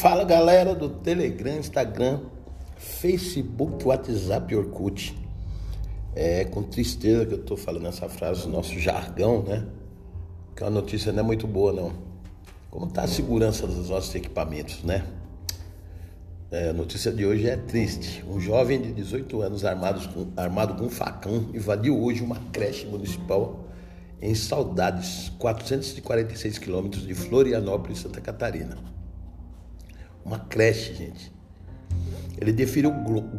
Fala galera do Telegram, Instagram, Facebook, WhatsApp e Orkut. É com tristeza que eu tô falando essa frase, nosso jargão, né? Que a notícia não é muito boa, não. Como tá a segurança dos nossos equipamentos, né? É, a notícia de hoje é triste. Um jovem de 18 anos armado com, armado com um facão invadiu hoje uma creche municipal em Saudades, 446 quilômetros de Florianópolis, Santa Catarina. Uma creche, gente. Ele deferiu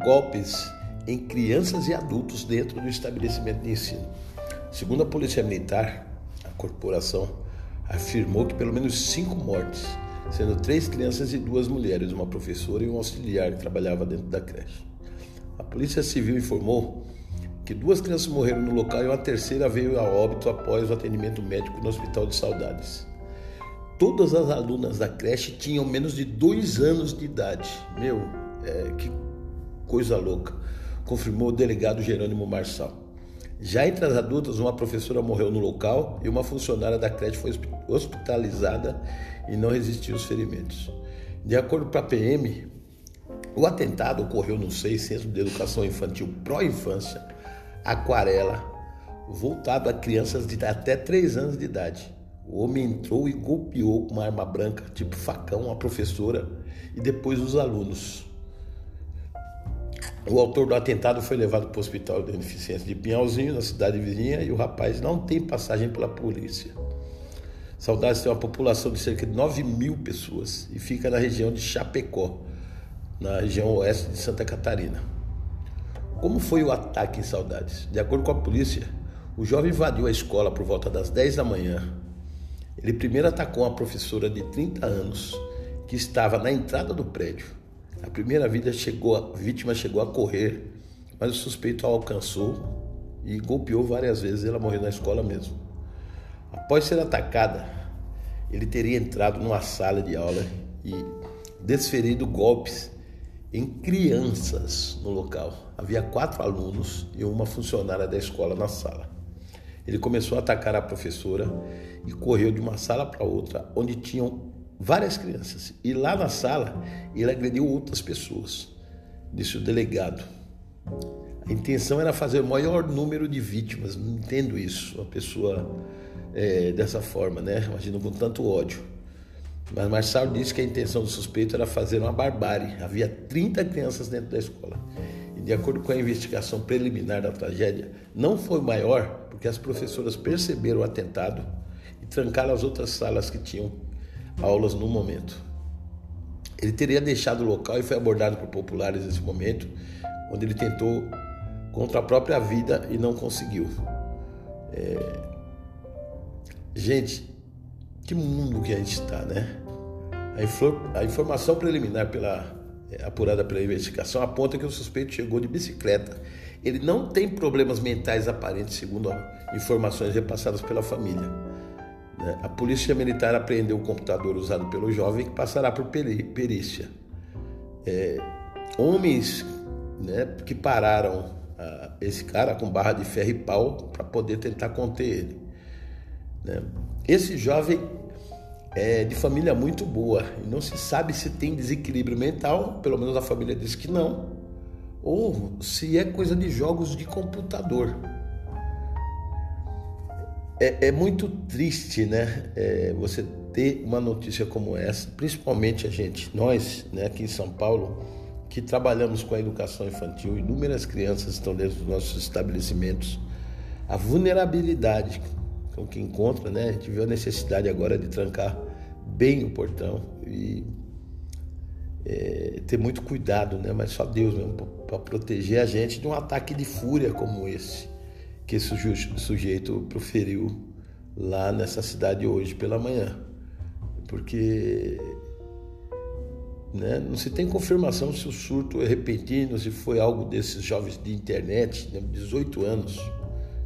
golpes em crianças e adultos dentro do estabelecimento de ensino. Segundo a Polícia Militar, a corporação afirmou que pelo menos cinco mortes, sendo três crianças e duas mulheres, uma professora e um auxiliar que trabalhava dentro da creche. A Polícia Civil informou que duas crianças morreram no local e uma terceira veio a óbito após o atendimento médico no Hospital de Saudades. Todas as alunas da creche tinham menos de dois anos de idade. Meu, é, que coisa louca, confirmou o delegado Jerônimo Marçal. Já entre as adultas, uma professora morreu no local e uma funcionária da creche foi hospitalizada e não resistiu aos ferimentos. De acordo com a PM, o atentado ocorreu no SEI, Centro de Educação Infantil Pró-Infância, Aquarela, voltado a crianças de até 3 anos de idade. O homem entrou e golpeou com uma arma branca, tipo facão, a professora e depois os alunos. O autor do atentado foi levado para o Hospital de Beneficência de Pinhalzinho, na cidade vizinha, e o rapaz não tem passagem pela polícia. Saudades tem uma população de cerca de 9 mil pessoas e fica na região de Chapecó, na região oeste de Santa Catarina. Como foi o ataque em Saudades? De acordo com a polícia, o jovem invadiu a escola por volta das 10 da manhã. Ele primeiro atacou uma professora de 30 anos que estava na entrada do prédio. A primeira chegou, a vítima chegou a correr, mas o suspeito a alcançou e golpeou várias vezes. Ela morreu na escola mesmo. Após ser atacada, ele teria entrado numa sala de aula e desferido golpes em crianças no local. Havia quatro alunos e uma funcionária da escola na sala. Ele começou a atacar a professora e correu de uma sala para outra, onde tinham várias crianças. E lá na sala, ele agrediu outras pessoas, disse o delegado. A intenção era fazer o maior número de vítimas, não entendo isso, uma pessoa é, dessa forma, né? Imagino com tanto ódio. Mas Marçal disse que a intenção do suspeito era fazer uma barbárie. Havia 30 crianças dentro da escola. De acordo com a investigação preliminar da tragédia, não foi maior porque as professoras perceberam o atentado e trancaram as outras salas que tinham aulas no momento. Ele teria deixado o local e foi abordado por populares nesse momento, onde ele tentou contra a própria vida e não conseguiu. É... Gente, que mundo que a gente está, né? A, informação preliminar pela, apurada pela investigação aponta que o suspeito chegou de bicicleta. Ele não tem problemas mentais aparentes, segundo informações repassadas pela família. Né? A polícia militar apreendeu o computador usado pelo jovem que passará por perícia. É, homens né, que pararam ah, esse cara com barra de ferro e pau para poder tentar conter ele. Né? Esse jovem é de família muito boa e não se sabe se tem desequilíbrio mental, pelo menos a família diz que não, ou se é coisa de jogos de computador. É, é muito triste, né? É, você ter uma notícia como essa, principalmente a gente, nós, né, aqui em São Paulo, que trabalhamos com a educação infantil, inúmeras crianças estão dentro dos nossos estabelecimentos. A vulnerabilidade com que encontra, né? A gente viu a necessidade agora de trancar bem o portão e é, ter muito cuidado, né? Mas só Deus mesmo para proteger a gente de um ataque de fúria como esse que esse sujeito proferiu lá nessa cidade hoje pela manhã. Porque né, não se tem confirmação se o surto é repentino, se foi algo desses jovens de internet, né, 18 anos,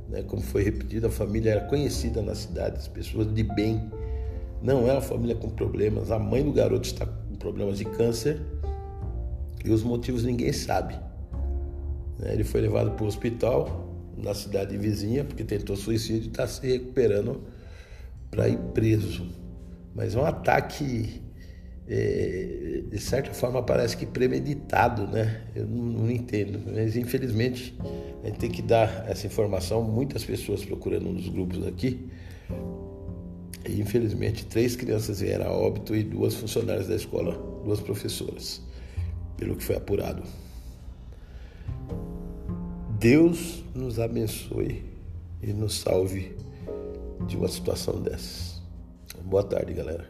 né, como foi repetido, a família era conhecida na cidade, as pessoas de bem. Não é uma família com problemas. A mãe do garoto está com problemas de câncer e os motivos ninguém sabe. Né, ele foi levado para o hospital, na cidade vizinha, porque tentou suicídio e está se recuperando para ir preso. Mas é um ataque de certa forma parece que premeditado, né? Eu não, não, entendo, mas infelizmente a gente tem que dar essa informação. Muitas pessoas procurando nos grupos aqui. E infelizmente três crianças vieram a óbito e duas funcionárias da escola, duas professoras, pelo que foi apurado. Deus nos abençoe e nos salve de uma situação dessas. Boa tarde, galera.